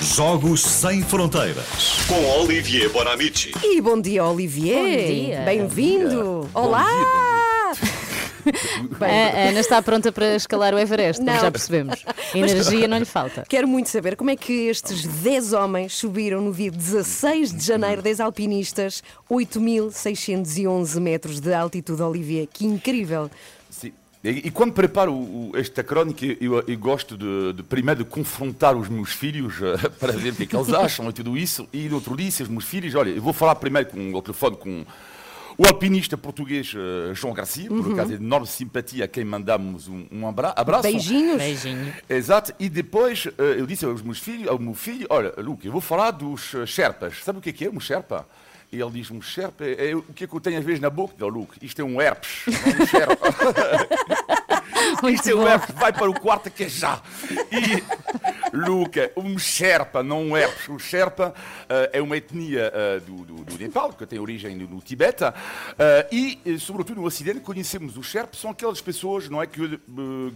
Jogos Sem Fronteiras. Com Olivier Bonamici. E bom dia, Olivier. Bom dia. Bem-vindo. Olá. A Ana está pronta para escalar o Everest, como Não. já percebemos. Energia não lhe falta. Quero muito saber como é que estes 10 homens subiram no dia 16 de janeiro, 10 alpinistas, 8.611 metros de altitude, Olivier. Que incrível. Sim. E, e quando preparo o- o- esta crónica, eu, eu gosto de, de primeiro de confrontar os meus filhos eh, para ver o que é que eles acham e tudo isso. E no outro dia, disse aos meus filhos: olha, eu vou falar primeiro com o telefone com o alpinista português eh, João Garcia, por acaso, de enorme simpatia a quem mandamos um, um abra- abraço. Beijinhos. Beijinho. Exato, e depois eh, eu disse aos meus filhos, ao meu filho, olha, Luke, eu vou falar dos Sherpas. Sabe o que é que é um Sherpa? E ele diz-me, Sherpa, é, é o que é que eu tenho às vezes na boca? Não, Luke, isto é um herpes, é um Sherpa. isto é um vai para o quarto que é já. E, Luca, um Sherpa, não um herpes. O Sherpa eh, é uma etnia eh, do, do, do Nepal, que tem origem no, no Tibete, eh, e, sobretudo no Ocidente, conhecemos os Sherpas, são aquelas pessoas, não é, que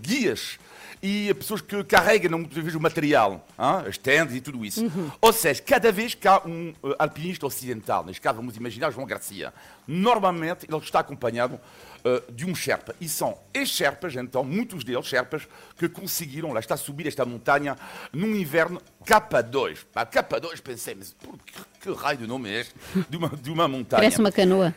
guias e pessoas que carregam muitas vezes o material, hein, as tendas e tudo isso. Ou seja, cada vez que há um eh, alpinista ocidental, neste caso vamos imaginar João Garcia, normalmente ele está acompanhado eh, de um Sherpa. E são estes Sherpas, então, muitos deles, Sherpas, que conseguiram, lá está, subir esta montanha num inverno K2. Pá, K2, pensei, mas por que, que raio de nome é este de uma, de uma montanha? Parece uma canoa.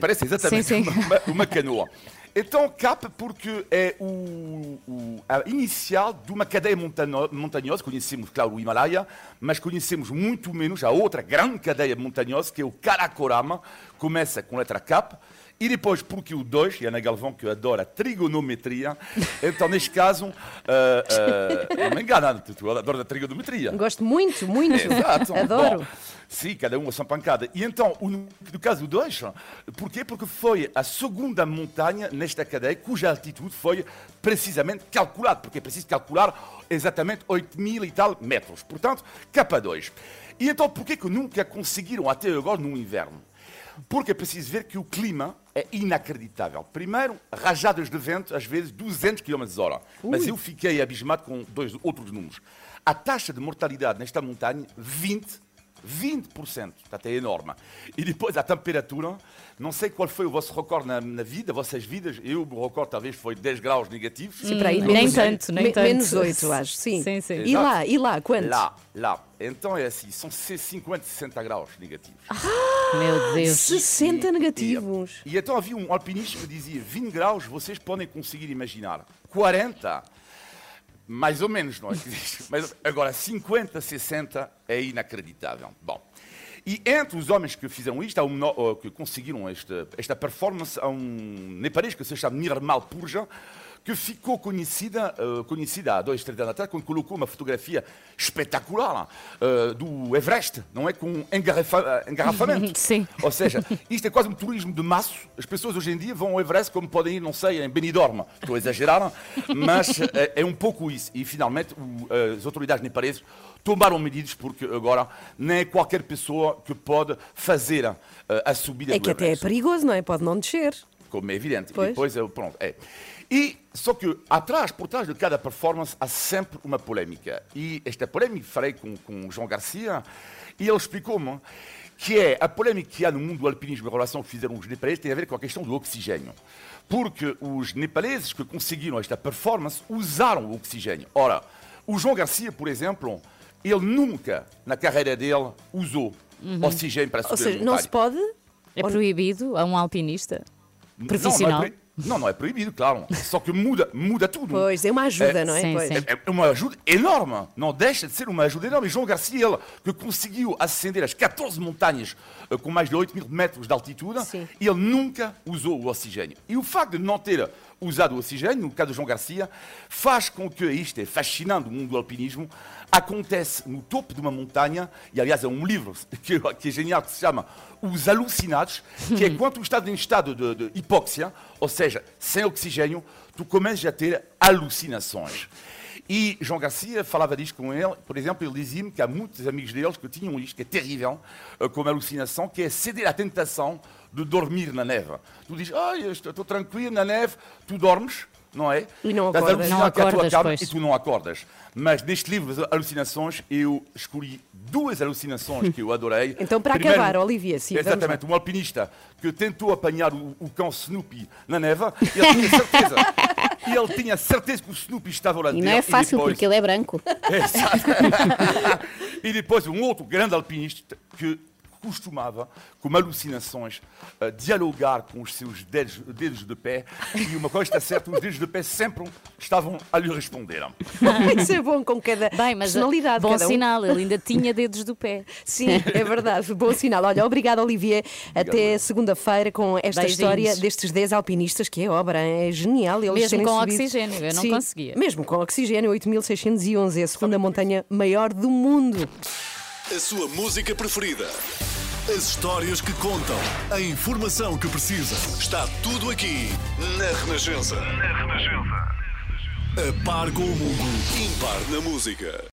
Parece exatamente Sim, sim. Uma, uma- uma canoa. Então, CAP, porque é o, o- a inicial de uma cadeia montano- montanhosa, conhecemos, claro, o Himalaia, mas conhecemos muito menos a outra grande cadeia montanhosa, que é o Karakoram, começa com a letra CAP, e depois, porque o 2, e a Ana Galvão, que adora trigonometria, então, neste caso, ah, ah, não me engana, tu, adoras a trigonometria. Gosto muito, muito. Exato. Adoro. Bom, sim, cada um a sua pancada. E então, no caso do 2, porquê? Porque foi a segunda montanha nesta cadeia cuja altitude foi precisamente calculada, porque é preciso calcular exatamente 8 mil e tal metros. Portanto, K2. E então, porquê que nunca conseguiram até agora no inverno? Porque é preciso ver que o clima é inacreditável. Primeiro, rajadas de vento, às vezes 200 km hora. Mas eu fiquei abismado com dois outros números. A taxa de mortalidade nesta montanha, 20 20%, portanto é enorme. E depois a temperatura, não sei qual foi o vosso recorde na, na vida, vossas vidas, eu, o recorde talvez foi 10 graus negativos. Sim, para aí, nem menos- tanto, nem me- tanto. Menos 8, acho. Sim. Sim, sim. E lá, e lá, quanto? Lá, lá. Então é assim, são 50, 60 graus negativos. Meu Deus. 60 negativos. E então havia um alpinista que dizia 20 graus, vocês podem conseguir imaginar. 40, mais ou menos, não é? Mas agora 50, 60 é inacreditável. Bom. E entre os homens que fizeram isto, um que conseguiram esta, esta performance, há um nepalês que se chama Nirmal Purja, que ficou conhecida, uh, conhecida há dois, três anos atrás, quando colocou uma fotografia espetacular uh, do Everest, não é? Com engarrafa- engarrafamento. Sim. Ou seja, isto é quase um turismo de maço. As pessoas hoje em dia vão ao Everest como podem ir, não sei, em Benidorm. Estou a exagerar, mas é, é um pouco isso. E finalmente o- as autoridades nepaleses tomaram medidas porque agora não é qualquer pessoa que pode fazer a, a subida É do que até é Everest perigoso, não é? Pode não descer. como é evidente. Pois. E depois, é, pronto, é. E, só que atrás, por trás de cada performance, há sempre uma polémica. E esta polémica falei com, com o João Garcia e ele explicou-me que é a polémica que há no mundo do alpinismo em relação ao que fizeram os nepaleses tem a ver com a questão do oxigênio. Porque os nepaleses que conseguiram esta performance usaram o oxigênio. Ora, o João Garcia, por exemplo, ele nunca, na carreira dele, usou oxigênio para subir Ou seja, não se pode. É proibido a um alpinista profissional? Não, não, é, não, não é proibido, claro. Só que muda, muda tudo. Pois, é uma ajuda, É, não é? sim, Pois. sim. É é uma ajuda enorme. Não deixa de ser uma ajuda enorme. E João Garcia, ele, que conseguiu ascender as 14 montanhas eh, com mais de 8 mil metros de altitude, Sim. ele nunca usou o oxigênio. E o facto de não ter usado o oxigênio, no caso de João Garcia, faz com que isto é fascinante, o mundo do alpinismo, acontece no topo de uma montanha, e aliás é um livro que, que é genial, que se chama Os Alucinados, que é quando tu estás em estado de, de hipóxia, ou seja, sem oxigênio, tu começas a ter alucinações. E João Garcia falava disto com ele, por exemplo, ele dizia-me que há muitos amigos deles que tinham isto, que é terrível, eh, como alucinação, que é ceder à tentação de dormir na neve. Tu dizes, ah, estou, tranquilo na neve, tu dormes, não é? E não Das acordas. Não que a tua acordas, cama. E tu não acordas. Mas neste livro de alucinações, eu escolhi duas alucinações que eu adorei. Então, para Primeiro, acabar, Olivia, sim, vamos lá. Exatamente, um alpinista que tentou apanhar o, o cão Snoopy na neve, e ele tinha certeza. e ele tinha certeza que o Snoopy estava lá E dentro. não é fácil depois- porque ele é branco. Exato. e depois um outro grande alpinista que costumava, com alucinações, dialogar com os seus dedos, dedos de pé. E uma coisa está certa, os dedos de pé sempre estavam a lhe responder. Isso é bom com cada Bem, mas personalidade. bom cada um. sinal, ele ainda tinha dedos do pé. Sim, é verdade. Bom sinal. Olha, obrigado, Olivier. Até segunda-feira com esta Beijinhos. história destes 10 alpinistas, que é obra, é genial. Eles Mesmo com subido. oxigênio, eu não Sim, conseguia. Mesmo com oxigênio, 8611, é a segunda montanha maior do mundo. A sua música preferida. As histórias que contam. A informação que precisa. Está tudo aqui na Renascença. Na Renascença. A par com o mundo. Impar na música.